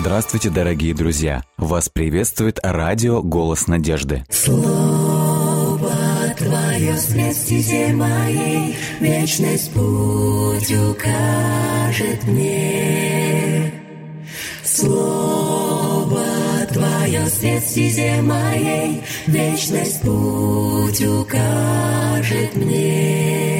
Здравствуйте, дорогие друзья! Вас приветствует радио «Голос надежды». Слово Твое свет моей, Вечность путь укажет мне. Слово Твое свет моей, Вечность путь укажет мне.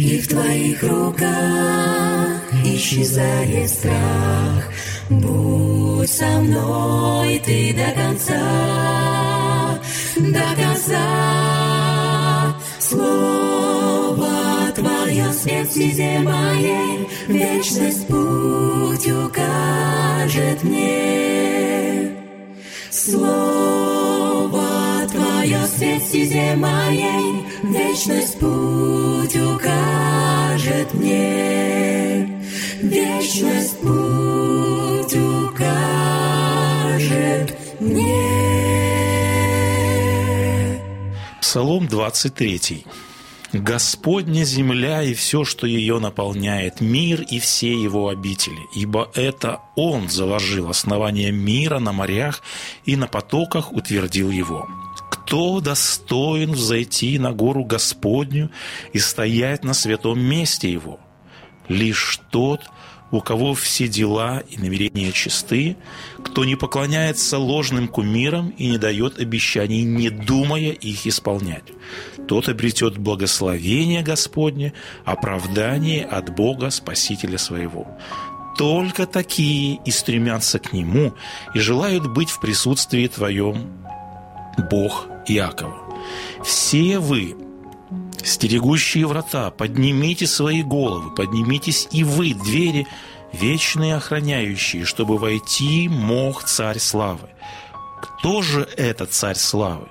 И в Твоих руках исчезает страх. Будь со мной Ты до конца, до конца. Слово Твое свет стезе моей, Вечность путь укажет мне. Стезе моей, Вечность путь укажет мне. Вечность путь укажет мне. Псалом 23. Господня земля и все, что ее наполняет, мир и все его обители, ибо это Он заложил основание мира на морях и на потоках утвердил его. Кто достоин взойти на гору Господню и стоять на святом месте его? Лишь тот, у кого все дела и намерения чисты, кто не поклоняется ложным кумирам и не дает обещаний, не думая их исполнять. Тот обретет благословение Господне, оправдание от Бога, Спасителя своего. Только такие и стремятся к Нему и желают быть в присутствии Твоем, Бог Иакова. Все вы, Стерегущие врата, поднимите свои головы, поднимитесь и вы, двери, вечные охраняющие, чтобы войти мог царь славы. Кто же этот царь славы?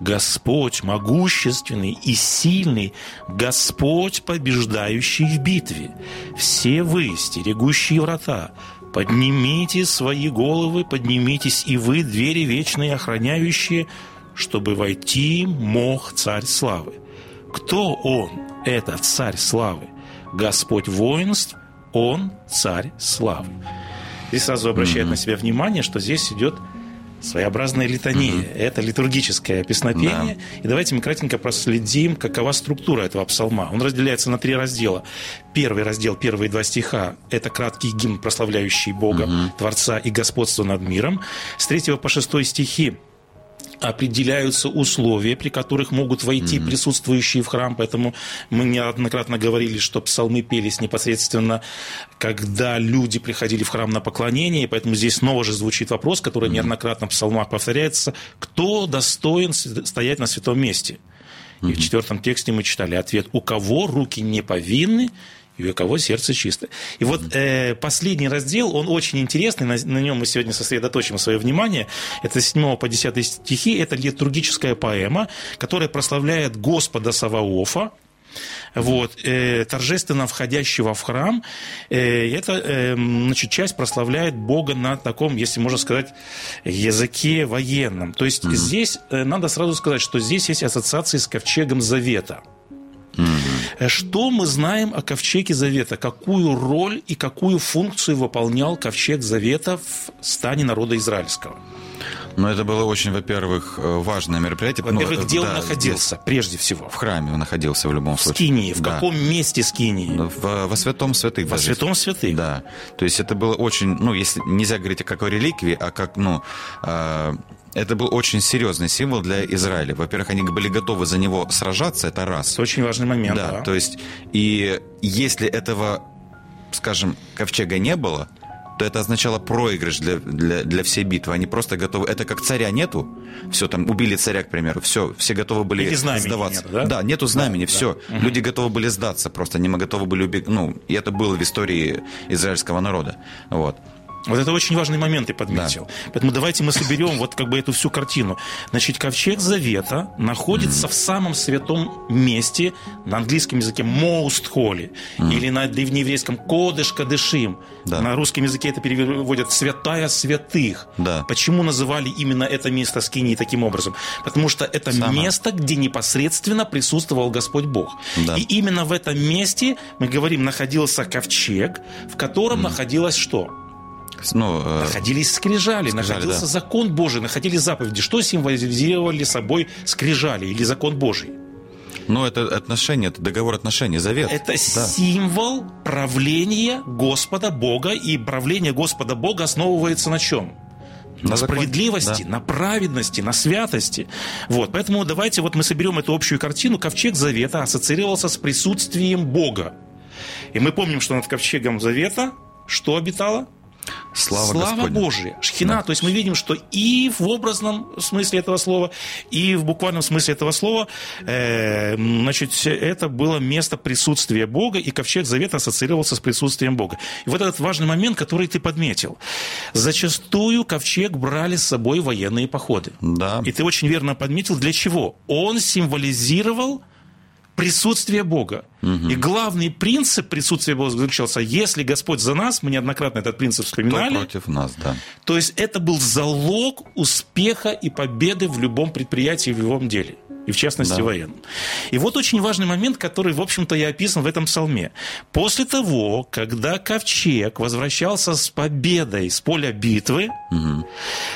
Господь могущественный и сильный, Господь, побеждающий в битве. Все вы, стерегущие врата, поднимите свои головы, поднимитесь и вы, двери вечные охраняющие, чтобы войти мог царь славы. Кто он? Это царь славы. Господь воинств, он царь славы. Здесь сразу обращает mm-hmm. на себя внимание, что здесь идет своеобразная литания. Mm-hmm. Это литургическое песнопение. Да. И давайте мы кратенько проследим, какова структура этого псалма. Он разделяется на три раздела. Первый раздел, первые два стиха – это краткий гимн, прославляющий Бога, mm-hmm. Творца и господство над миром. С третьего по шестой стихи определяются условия, при которых могут войти mm-hmm. присутствующие в храм. Поэтому мы неоднократно говорили, что псалмы пелись непосредственно, когда люди приходили в храм на поклонение. И поэтому здесь снова же звучит вопрос, который mm-hmm. неоднократно в псалмах повторяется. Кто достоин стоять на святом месте? И в четвертом тексте мы читали ответ «У кого руки не повинны, и у кого сердце чисто. И вот э, последний раздел, он очень интересный, на, на нем мы сегодня сосредоточим свое внимание. Это с 7 по 10 стихи, это литургическая поэма, которая прославляет Господа Саваофа, вот, э, торжественно входящего в храм. Э, это э, значит, часть прославляет Бога на таком, если можно сказать, языке военном. То есть mm-hmm. здесь э, надо сразу сказать, что здесь есть ассоциации с ковчегом Завета. Угу. Что мы знаем о ковчеге Завета? Какую роль и какую функцию выполнял ковчег Завета в стане народа израильского? Но это было очень, во-первых, э, важное мероприятие. Во-первых, ну, где да, он находился, где? прежде всего? В храме он находился в любом в случае. Скинии. В да. каком месте Скинии? В, во святом святых. Во даже. святом святых? Да. То есть это было очень, ну, если нельзя говорить о какой реликвии, а как, ну, э, это был очень серьезный символ для Израиля. Во-первых, они были готовы за него сражаться, это раз. Это очень важный момент. Да, Да, то есть, и если этого, скажем, ковчега не было, то это означало проигрыш для, для, для всей битвы. Они просто готовы... Это как царя нету, все, там, убили царя, к примеру, все, все готовы были знамени сдаваться. нету, да? нету знамени, Да, все. Люди готовы были сдаться просто, они готовы были убегать. Ну, и это было в истории израильского народа. Вот. Вот это очень важный момент ты подметил. Поэтому давайте мы соберем вот как бы эту всю картину. Значит, ковчег Завета находится в самом святом месте, на английском языке most holy, или на древнееврейском кодыш кадышим. Да. На русском языке это переводят святая святых. Да. Почему называли именно это место Скинии таким образом? Потому что это Само. место, где непосредственно присутствовал Господь Бог. Да. И именно в этом месте, мы говорим, находился ковчег, в котором находилось что? Ну, э, Находились скрижали, Скрижали, находился да. закон Божий, находились заповеди. Что символизировали собой скрижали или закон Божий? ну, это отношения, это договор отношений, завет. Это Да. символ правления Господа Бога, и правление Господа Бога основывается на чем? На, На справедливости, да. на праведности, на святости. Вот, поэтому давайте вот мы соберем эту общую картину. Ковчег Завета ассоциировался с присутствием Бога. И мы помним, что над ковчегом Завета что обитало? Слава, Господня. Божия, шхина. Да. То есть мы видим, что и в образном смысле этого слова, и в буквальном смысле этого слова, э, значит, это было место присутствия Бога, и ковчег Завета ассоциировался с присутствием Бога. И вот этот важный момент, который ты подметил. Зачастую ковчег брали с собой военные походы. Да. И ты очень верно подметил, для чего? Он символизировал присутствие Бога. И главный принцип присутствия Бога заключался, если Господь за нас, мы неоднократно этот принцип Кто вспоминали, против нас, да. то есть это был залог успеха и победы в любом предприятии, в любом деле. И в частности Да. военном. И вот очень важный момент, который, в общем-то, и описан в этом псалме. После того, когда ковчег возвращался с победой с поля битвы,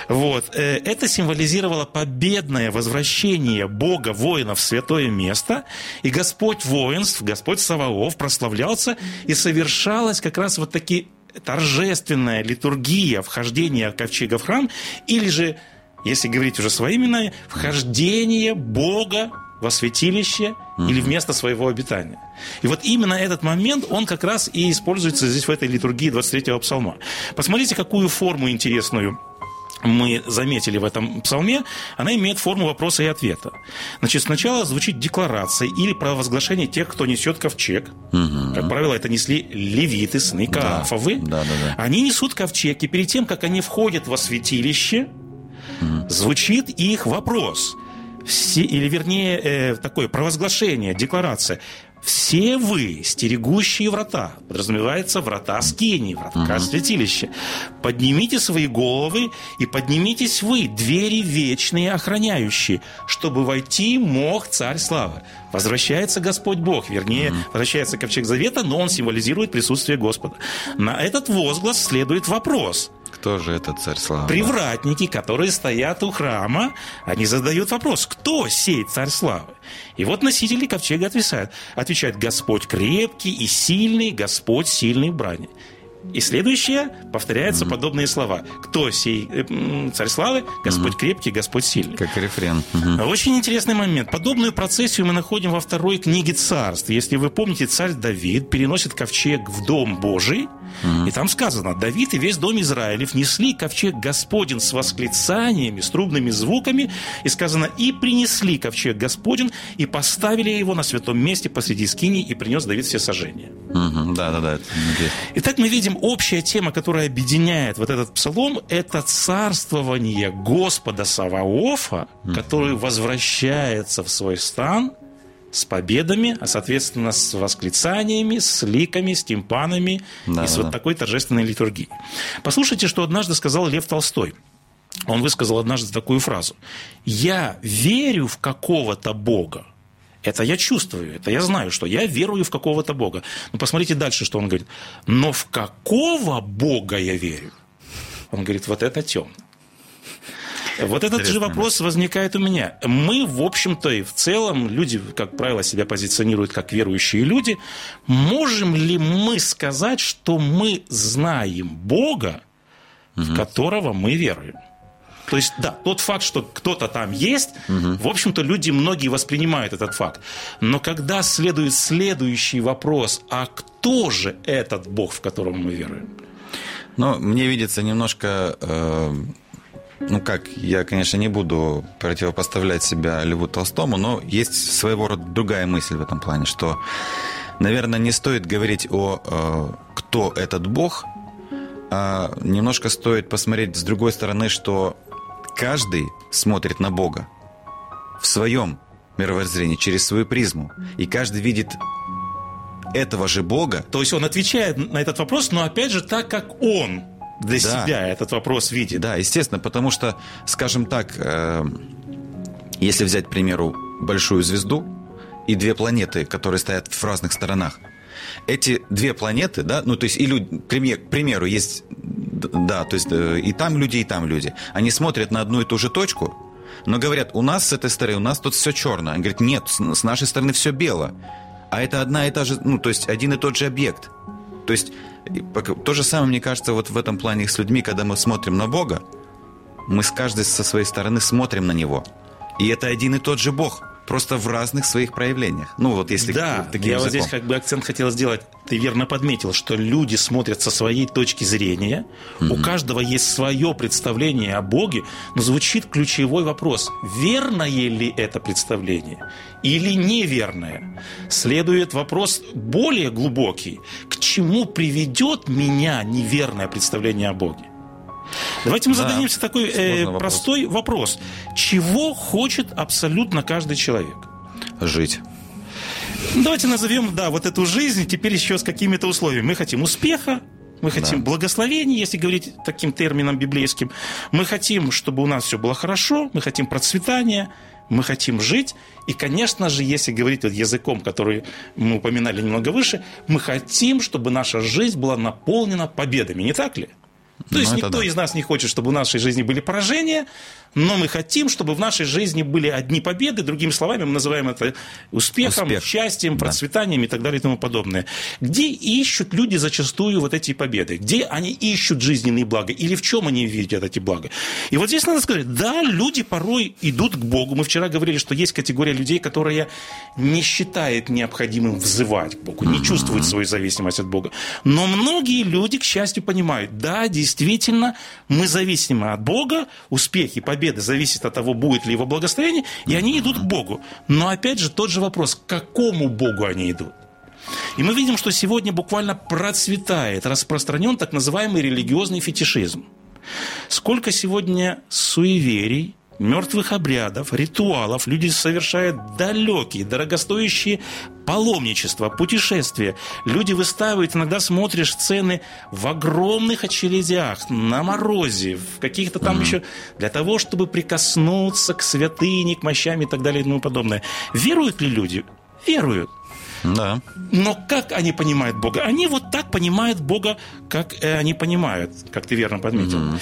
вот, э, это символизировало победное возвращение Бога воинов в святое место, и Господь воинств, Господь Саваоф прославлялся, и совершалась как раз вот такие торжественная литургия вхождения ковчега в храм, или же, если говорить уже своими именами, вхождение Бога во святилище или в место своего обитания. И вот именно этот момент, он как раз и используется здесь в этой литургии 23-го псалма. Посмотрите, какую форму интересную мы заметили в этом псалме, она имеет форму вопроса и ответа. Значит, сначала звучит декларация или провозглашение тех, кто несет ковчег. Как правило, это несли левиты, сыны Каафовы. Да, да, да. Они несут ковчег, и перед тем, как они входят во святилище, звучит их вопрос. Все, или вернее, э, такое провозглашение, декларация. Все вы, стерегущие врата, подразумевается врата скини, врата святилища, поднимите свои головы и поднимитесь вы, двери вечные охраняющие, чтобы войти мог царь славы. Возвращается Господь Бог, вернее, возвращается ковчег завета, но он символизирует присутствие Господа. На этот возглас следует вопрос – Кто же этот царь славы? Привратники, которые стоят у храма, они задают вопрос, кто сей царь славы? И вот носители ковчега отвечают, отвечают Господь крепкий и сильный, Господь сильный в брани. И следующее повторяются подобные слова. Кто сей э, царь славы? Господь крепкий, Господь сильный. Как рефрен. Мгм. Очень интересный момент. Подобную процессию мы находим во второй книге царств. Если вы помните, царь Давид переносит ковчег в дом Божий, и там сказано, Давид и весь дом Израилев несли ковчег Господень с восклицаниями, с трубными звуками, и сказано, и принесли ковчег Господень, и поставили его на святом месте посреди скини, и принес Давид все сожжения. Да, да, да. Итак, мы видим общая тема, которая объединяет вот этот псалом, это царствование Господа Саваофа, который возвращается в свой стан с победами, а соответственно с восклицаниями, с ликами, с тимпанами Да, и с да, вот такой торжественной литургией. Послушайте, что однажды сказал Лев Толстой. Он высказал однажды такую фразу. «Я верю в какого-то Бога, это я чувствую, это я знаю, что я верую в какого-то Бога. Но посмотрите дальше, что он говорит. Но в какого Бога я верю? Он говорит, вот это темно. Вот этот же вопрос возникает у меня. Мы, в общем-то, и в целом, люди, как правило, себя позиционируют как верующие люди. Можем ли мы сказать, что мы знаем Бога, в которого мы веруем? То есть, да, тот факт, что кто-то там есть, угу. в общем-то, люди многие воспринимают этот факт. Но когда следует следующий вопрос, а кто же этот Бог, в котором мы веруем? Ну, мне видится немножко... Э, ну как, я, конечно, не буду противопоставлять себя Льву Толстому, но есть своего рода другая мысль в этом плане, что, наверное, не стоит говорить о э, кто этот Бог, а немножко стоит посмотреть с другой стороны, что каждый смотрит на Бога в своем мировоззрении, через свою призму. И каждый видит этого же Бога. То есть он отвечает на этот вопрос, но опять же так, как он для да. себя этот вопрос видит. Да, естественно, потому что, скажем так, э, если взять, к примеру, большую звезду и две планеты, которые стоят в разных сторонах, эти две планеты, да, ну, то есть, и люди, к примеру, есть, да, то есть, э, и там люди, и там люди, они смотрят на одну и ту же точку, но говорят, у нас с этой стороны, у нас тут все черное. Они говорят, нет, с нашей стороны все бело. А это одна и та же, ну, то есть, один и тот же объект. То есть, то же самое, мне кажется, вот в этом плане с людьми, когда мы смотрим на Бога, мы с каждой со своей стороны смотрим на Него. И это один и тот же Бог просто в разных своих проявлениях. Ну, вот если Да, таким я языком. вот здесь как бы акцент хотел сделать. Ты верно подметил, что люди смотрят со своей точки зрения. Mm-hmm. У каждого есть свое представление о Боге, но звучит ключевой вопрос. Верное ли это представление или неверное? Следует вопрос более глубокий. К чему приведет меня неверное представление о Боге? Давайте мы да, зададимся такой э, простой вопрос. Чего хочет абсолютно каждый человек? Жить. Давайте назовем, да, вот эту жизнь теперь еще с какими-то условиями. Мы хотим успеха, мы хотим да. благословения, если говорить таким термином библейским. Мы хотим, чтобы у нас все было хорошо, мы хотим процветания, мы хотим жить. И, конечно же, если говорить вот языком, который мы упоминали немного выше, мы хотим, чтобы наша жизнь была наполнена победами, не так ли? То есть ну, никто да. из нас не хочет, чтобы в нашей жизни были поражения, но мы хотим, чтобы в нашей жизни были одни победы, другими словами, мы называем это успехом, Успех. счастьем, да. процветанием и так далее и тому подобное. Где ищут люди зачастую вот эти победы? Где они ищут жизненные блага? Или в чем они видят эти блага? И вот здесь надо сказать, да, люди порой идут к Богу. Мы вчера говорили, что есть категория людей, которые не считают необходимым взывать к Богу, не чувствуют свою зависимость от Бога. Но многие люди, к счастью, понимают, да, действительно, мы зависимы от Бога, успехи, победы победы зависит от того, будет ли его благословение, и они идут к Богу. Но опять же тот же вопрос, к какому Богу они идут? И мы видим, что сегодня буквально процветает, распространен так называемый религиозный фетишизм. Сколько сегодня суеверий, мертвых обрядов, ритуалов люди совершают далекие, дорогостоящие паломничества, путешествия. Люди выстаивают, иногда смотришь сцены в огромных очередях, на морозе, в каких-то там mm-hmm. еще, для того, чтобы прикоснуться к святыне, к мощам и так далее и тому подобное. Веруют ли люди? Веруют. Да. Но как они понимают Бога? Они вот так понимают Бога, как э, они понимают, как ты верно подметил. Mm-hmm.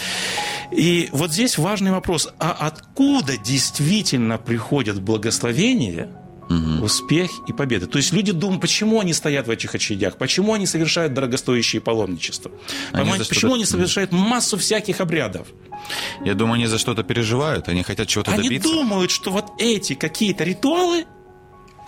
И вот здесь важный вопрос, а откуда действительно приходят благословения, угу. успех и победа? То есть люди думают, почему они стоят в этих очередях, почему они совершают дорогостоящие паломничества, они почему они совершают массу всяких обрядов. Я думаю, они за что-то переживают, они хотят чего-то добиться. Они думают, что вот эти какие-то ритуалы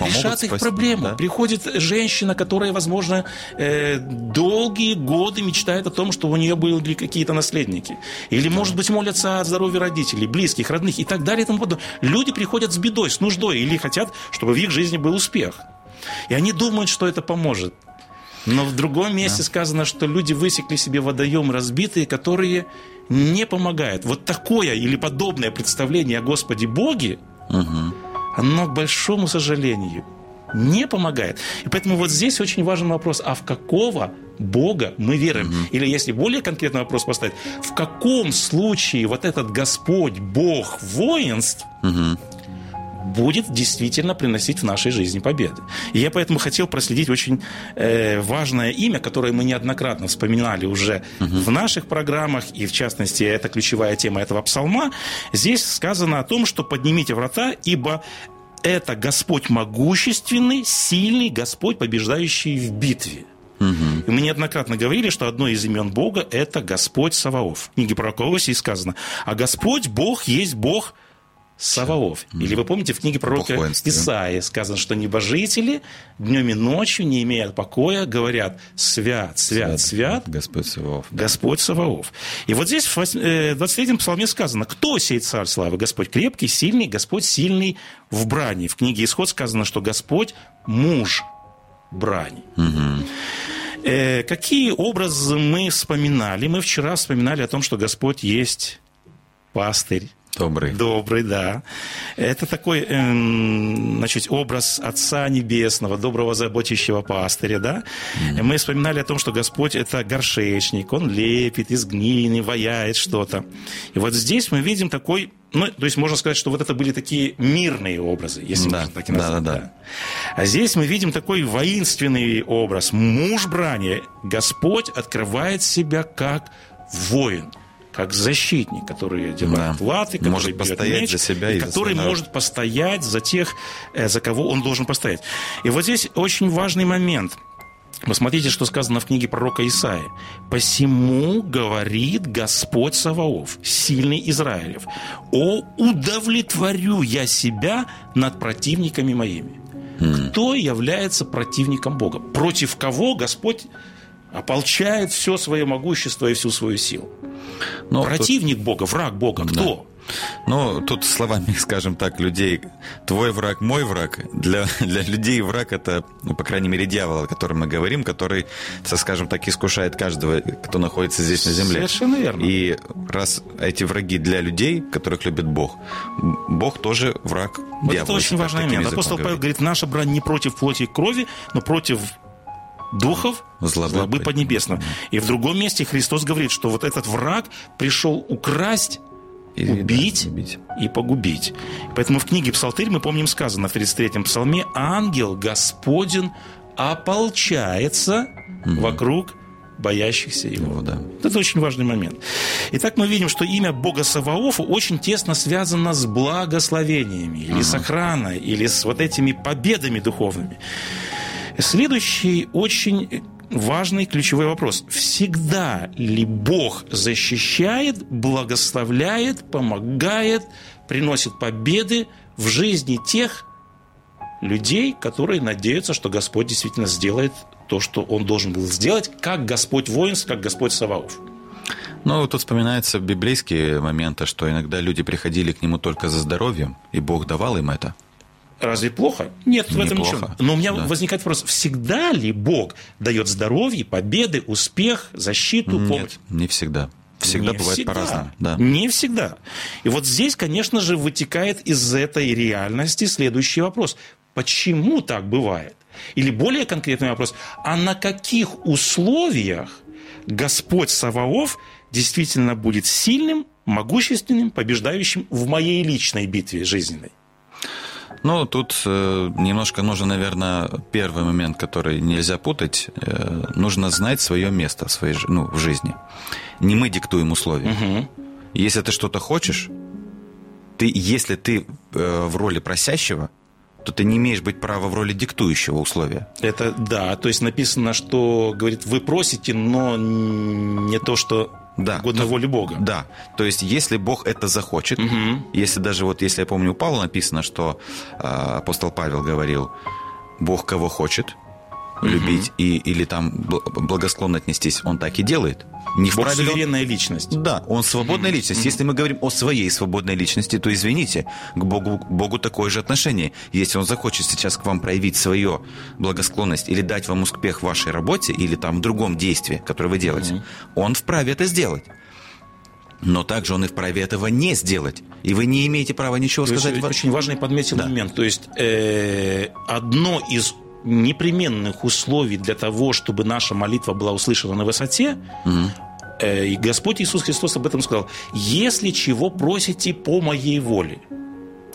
решат их проблему. Да? Приходит женщина, которая, возможно, э, долгие годы мечтает о том, что у нее были какие-то наследники. Или, да. может быть, молятся о здоровье родителей, близких, родных и так далее и тому подобное. Люди приходят с бедой, с нуждой или хотят, чтобы в их жизни был успех. И они думают, что это поможет. Но в другом месте да. сказано, что люди высекли себе водоем разбитые, которые не помогают. Вот такое или подобное представление о Господе Боге угу оно, к большому сожалению, не помогает. И поэтому вот здесь очень важен вопрос, а в какого Бога мы верим? Угу. Или если более конкретный вопрос поставить, в каком случае вот этот Господь, Бог воинств, угу будет действительно приносить в нашей жизни победы. И я поэтому хотел проследить очень э, важное имя, которое мы неоднократно вспоминали уже угу. в наших программах, и в частности, это ключевая тема этого псалма. Здесь сказано о том, что поднимите врата, ибо это Господь могущественный, сильный Господь, побеждающий в битве. И мы неоднократно говорили, что одно из имен Бога – это Господь Саваоф. В книге пророка сказано, а Господь Бог есть Бог Саваоф. Или вы помните, в книге пророка Исаии сказано, что небожители днем и ночью, не имея покоя, говорят «Свят, свят, свят, свят Господь Саваоф». Господь Саваоф. И вот здесь в 23-м псалме сказано, кто сей царь славы? Господь крепкий, сильный, Господь сильный в брани. В книге Исход сказано, что Господь муж брани. Угу. Какие образы мы вспоминали? Мы вчера вспоминали о том, что Господь есть пастырь, Добрый. Добрый, да. Это такой, эм, значит, образ Отца Небесного, доброго заботящего пастыря, да. Mm-hmm. Мы вспоминали о том, что Господь – это горшечник, Он лепит из глины, ваяет что-то. И вот здесь мы видим такой ну, то есть можно сказать, что вот это были такие мирные образы, если да, можно так и назвать. Да, да, да. А здесь мы видим такой воинственный образ. Муж брани. Господь открывает себя как воин как защитник, который одевает да. латы, который может постоять меч, за себя и, который за может постоять за тех, э, за кого он должен постоять. И вот здесь очень важный момент. Посмотрите, что сказано в книге пророка Исаия. «Посему говорит Господь Саваоф, сильный Израилев, о, удовлетворю я себя над противниками моими». Кто является противником Бога? Против кого Господь ополчает все свое могущество и всю свою силу? Но Противник тут... Бога, враг Бога, кто? Да. Ну, тут словами, скажем так, людей, твой враг, мой враг. Для, для людей враг это, ну, по крайней мере, дьявол, о котором мы говорим, который, скажем так, искушает каждого, кто находится здесь на земле. Совершенно верно. И раз эти враги для людей, которых любит Бог, Бог тоже враг вот дьявола. Это очень важный момент. Апостол Павел говорит, наша брань не против плоти и крови, но против духов злобы, злобы поднебесного. И в другом месте Христос говорит, что вот этот враг пришел украсть и, убить, убить и погубить. Поэтому в книге Псалтырь мы помним сказано в 33-м псалме «Ангел Господен ополчается угу. вокруг боящихся его». О, да. Это очень важный момент. Итак, мы видим, что имя Бога Саваофа очень тесно связано с благословениями, или угу. с охраной, или с вот этими победами духовными. Следующий очень важный ключевой вопрос. Всегда ли Бог защищает, благословляет, помогает, приносит победы в жизни тех людей, которые надеются, что Господь действительно сделает то, что Он должен был сделать, как Господь воинств, как Господь Саваоф? Ну, тут вспоминаются библейские моменты, что иногда люди приходили к Нему только за здоровьем, и Бог давал им это – Разве плохо? Нет, в этом Неплохо. ничего. Но у меня да. возникает вопрос, всегда ли Бог дает здоровье, победы, успех, защиту, Нет, помощь? не всегда. Всегда не бывает всегда. по-разному. Да. Не всегда. И вот здесь, конечно же, вытекает из этой реальности следующий вопрос. Почему так бывает? Или более конкретный вопрос, а на каких условиях Господь Саваоф действительно будет сильным, могущественным, побеждающим в моей личной битве жизненной? Ну, тут э, немножко нужно, наверное, первый момент, который нельзя путать. Э, нужно знать свое место в, своей, ну, в жизни. Не мы диктуем условия. Угу. Если ты что-то хочешь, ты, если ты э, в роли просящего, то ты не имеешь быть права в роли диктующего условия. Это да, то есть написано, что, говорит, вы просите, но не то, что да, угодно воле Бога. Да, то есть если Бог это захочет, угу. если даже вот, если я помню, у Павла написано, что э, апостол Павел говорил, Бог кого хочет, любить угу. и, или там благосклонно отнестись, он так и делает. Не Бог вправе суверенная личность. Да, он свободная угу. личность. Если мы говорим о своей свободной личности, то извините, к Богу, к Богу такое же отношение. Если он захочет сейчас к вам проявить свою благосклонность или дать вам успех в вашей работе или там в другом действии, которое вы делаете, угу. он вправе это сделать. Но также он и вправе этого не сделать. И вы не имеете права ничего То сказать. Очень важный подметил да. момент. То есть э, одно из непременных условий для того, чтобы наша молитва была услышана на высоте, угу. и Господь Иисус Христос об этом сказал, если чего просите по моей воле.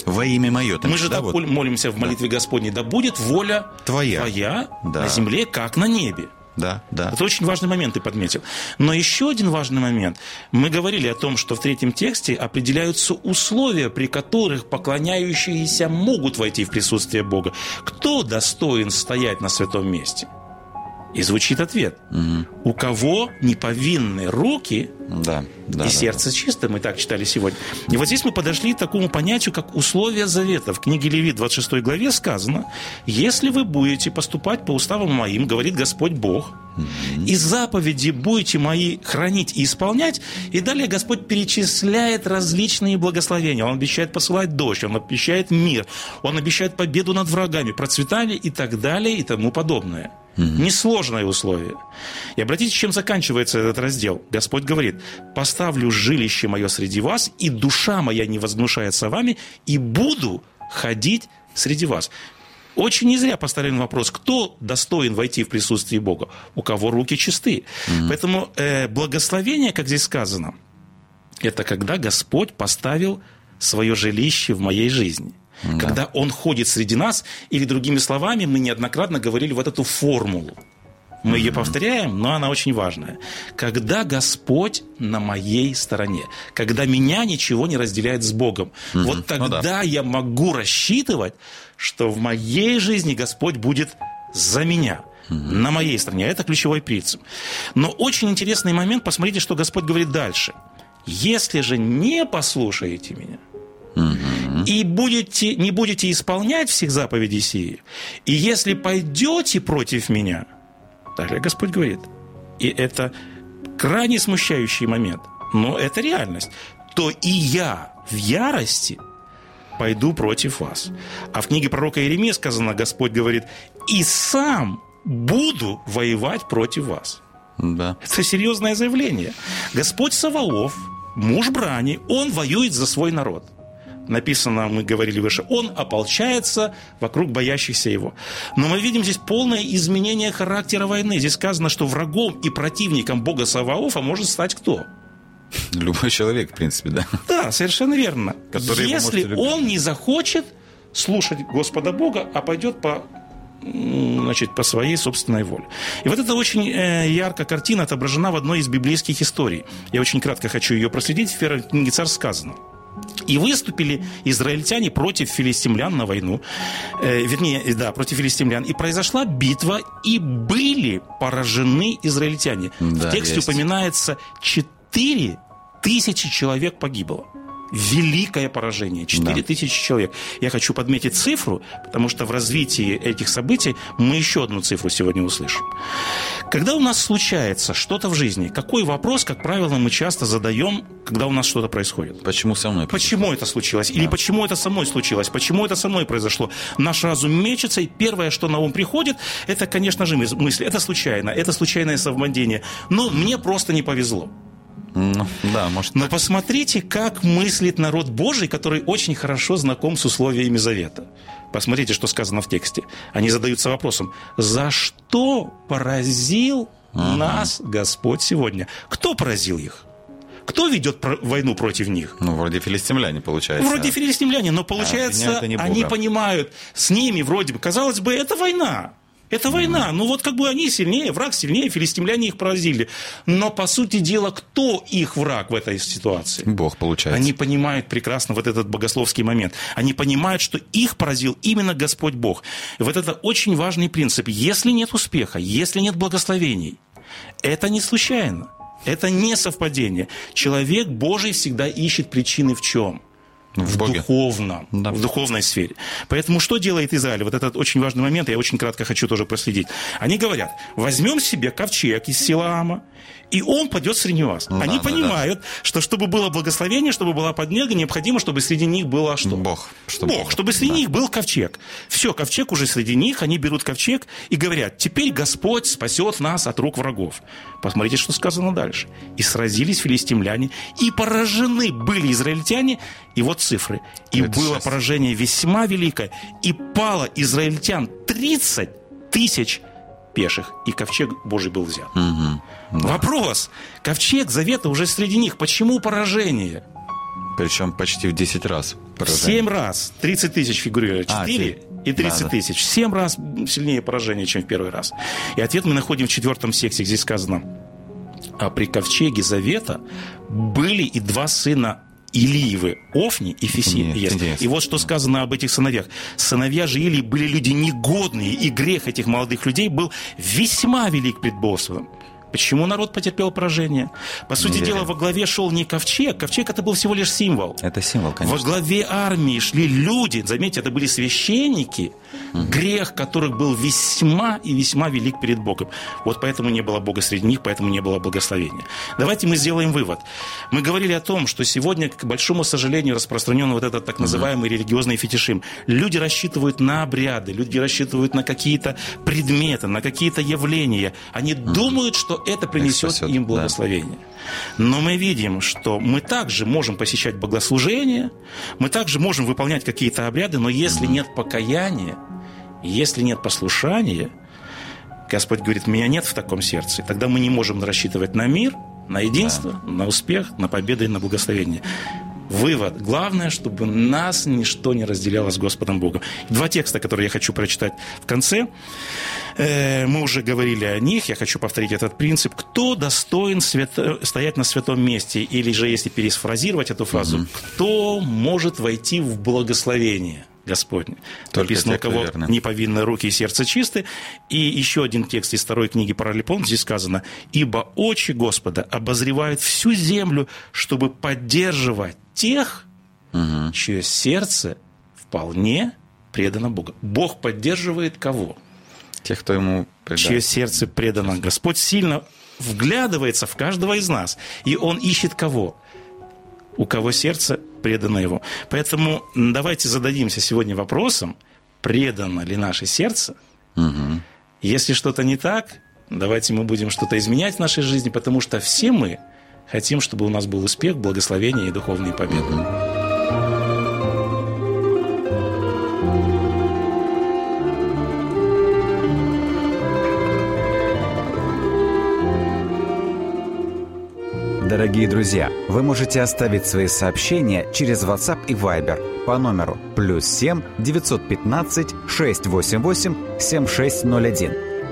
Во имя мое. Мы же да, вот? молимся в молитве да. Господней, да будет воля твоя, твоя да. на земле, как на небе да, да. Это очень важный момент ты подметил. Но еще один важный момент. Мы говорили о том, что в третьем тексте определяются условия, при которых поклоняющиеся могут войти в присутствие Бога. Кто достоин стоять на святом месте? И звучит ответ. У кого не повинны руки Да, да. и да, сердце чисто, мы так читали сегодня. И вот здесь мы подошли к такому понятию, как условия завета. В книге Левит 26 главе сказано, если вы будете поступать по уставам моим, говорит Господь Бог, и заповеди будете мои хранить и исполнять, и далее Господь перечисляет различные благословения. Он обещает посылать дождь, Он обещает мир, Он обещает победу над врагами, процветание и так далее и тому подобное. Несложное условие. И обратите, чем заканчивается этот раздел. Господь говорит, «Поставлю жилище мое среди вас, и душа моя не возгнушается вами, и буду ходить среди вас». Очень не зря поставлен вопрос, кто достоин войти в присутствие Бога? У кого руки чисты. Поэтому э, благословение, как здесь сказано, это когда Господь поставил свое жилище в моей жизни. Когда Он ходит среди нас, или другими словами, мы неоднократно говорили вот эту формулу. Мы ее повторяем, но она очень важная. Когда Господь на моей стороне, когда меня ничего не разделяет с Богом, вот тогда да. я могу рассчитывать, что в моей жизни Господь будет за меня, на моей стороне. Это ключевой принцип. Но очень интересный момент, посмотрите, что Господь говорит дальше. Если же не послушаете меня, и будете, не будете исполнять всех заповедей сии, и если пойдете против меня, далее Господь говорит, и это крайне смущающий момент, но это реальность, то и я в ярости пойду против вас. А в книге пророка Иеремии сказано, Господь говорит, и сам буду воевать против вас. Да. Это серьезное заявление. Господь Саваоф, муж брани, он воюет за свой народ. Написано, мы говорили выше, он ополчается вокруг боящихся его. Но мы видим здесь полное изменение характера войны. Здесь сказано, что врагом и противником Бога Саваофа может стать кто? Любой человек, в принципе, да. Да, совершенно верно. Который Если он не захочет слушать Господа Бога, а пойдет по значит, по своей собственной воле. И вот эта очень э, яркая картина отображена в одной из библейских историй. Я очень кратко хочу ее проследить. В первой книге царь сказано. И выступили израильтяне против филистимлян на войну, э, вернее, да, против филистимлян. И произошла битва, и были поражены израильтяне. Да, в тексте есть. упоминается 4 тысячи человек погибло. Великое поражение. 4 Да. тысячи человек. Я хочу подметить цифру, потому что в развитии этих событий мы еще одну цифру сегодня услышим. Когда у нас случается что-то в жизни, какой вопрос, как правило, мы часто задаем, когда у нас что-то происходит? Почему со мной? Почему это случилось? Или почему это со мной случилось? Почему это со мной произошло? Наш разум мечется, и первое, что на ум приходит, это, конечно же, мыс- мысли. Это случайно, это случайное совпадение. Но мне просто не повезло. Ну, да, может. Но посмотрите, как мыслит народ Божий, который очень хорошо знаком с условиями завета. Посмотрите, что сказано в тексте. Они задаются вопросом, за что поразил нас Господь сегодня? Кто поразил их? Кто ведет войну против них? Ну, вроде филистимляне, получается. Вроде филистимляне, но получается, обвиняют они понимают, с ними вроде бы, казалось бы, это война. Это война. Ну вот как бы они сильнее, враг сильнее, филистимляне их поразили. Но по сути дела, кто их враг в этой ситуации? Бог, получается. Они понимают прекрасно вот этот богословский момент. Они понимают, что их поразил именно Господь Бог. И вот это очень важный принцип. Если нет успеха, если нет благословений, это не случайно. Это не совпадение. Человек Божий всегда ищет причины в чем? В в Боге. духовном, Да. в духовной сфере. Поэтому что делает Израиль? Вот этот очень важный момент, я очень кратко хочу тоже проследить. Они говорят, возьмем себе ковчег из Силаама, и он пойдет среди вас. Ну Они да, да, понимают, что чтобы было благословение, чтобы была поднега, необходимо, чтобы среди них было что? Бог. Чтобы- Бог, чтобы среди да. них был ковчег. Все, ковчег уже среди них, они берут ковчег и говорят, теперь Господь спасет нас от рук врагов. Посмотрите, что сказано дальше. И сразились филистимляне, и поражены были израильтяне, и вот цифры. И Это было сейчас. поражение весьма великое, и пало израильтян 30 тысяч пеших, и ковчег Божий был взят. Вопрос. Ковчег завета уже среди них. Почему поражение? Причем почти в 10 раз. поражение. Семь раз. 30 тысяч фигурирует. А, 4 те- и 30 да, да. тысяч. Семь раз сильнее поражение, чем в первый раз. И ответ мы находим в четвертом секте. Здесь сказано, а при ковчеге завета были и два сына Илиевы, Офни и Фисиес. И вот что сказано об этих сыновьях. Сыновья же Илии были люди негодные, и грех этих молодых людей был весьма велик пред Господом. Почему народ потерпел поражение? По сути дела, во главе шел не ковчег. Ковчег это был всего лишь символ. Это символ, конечно. Во главе армии шли люди, заметьте, это были священники. Грех которых был весьма и весьма велик перед Богом. Вот поэтому не было Бога среди них, поэтому не было благословения. Давайте мы сделаем вывод. Мы говорили о том, что сегодня, к большому сожалению, распространен вот этот так называемый религиозный фетишизм. Люди рассчитывают на обряды, люди рассчитывают на какие-то предметы, на какие-то явления. Они думают, что это принесет им благословение. Да. Но мы видим, что мы также можем посещать богослужения, мы также можем выполнять какие-то обряды, но если нет покаяния, если нет послушания, Господь говорит, меня нет в таком сердце, тогда мы не можем рассчитывать на мир, на единство, да. на успех, на победу и на благословение. Вывод. Главное, чтобы нас ничто не разделяло с Господом Богом. Два текста, которые я хочу прочитать в конце. Э, мы уже говорили о них, я хочу повторить этот принцип. Кто достоин свято... стоять на святом месте? Или же, если пересфразировать эту фразу, угу. кто может войти в благословение? Господне. Только Написано, у кого верно. не повинны руки и сердце чисты. И еще один текст из второй книги Паралипон, здесь сказано, «Ибо очи Господа обозревают всю землю, чтобы поддерживать тех, угу. чье сердце вполне предано Богу». Бог поддерживает кого? Тех, кто ему предал. Чье сердце предано. Господь сильно вглядывается в каждого из нас, и Он ищет кого? У кого сердце предано Его. Поэтому давайте зададимся сегодня вопросом, предано ли наше сердце. Угу. Если что-то не так, давайте мы будем что-то изменять в нашей жизни, потому что все мы хотим, чтобы у нас был успех, благословение и духовные победы. Дорогие друзья, вы можете оставить свои сообщения через WhatsApp и Viber по номеру плюс 7 915 688 7601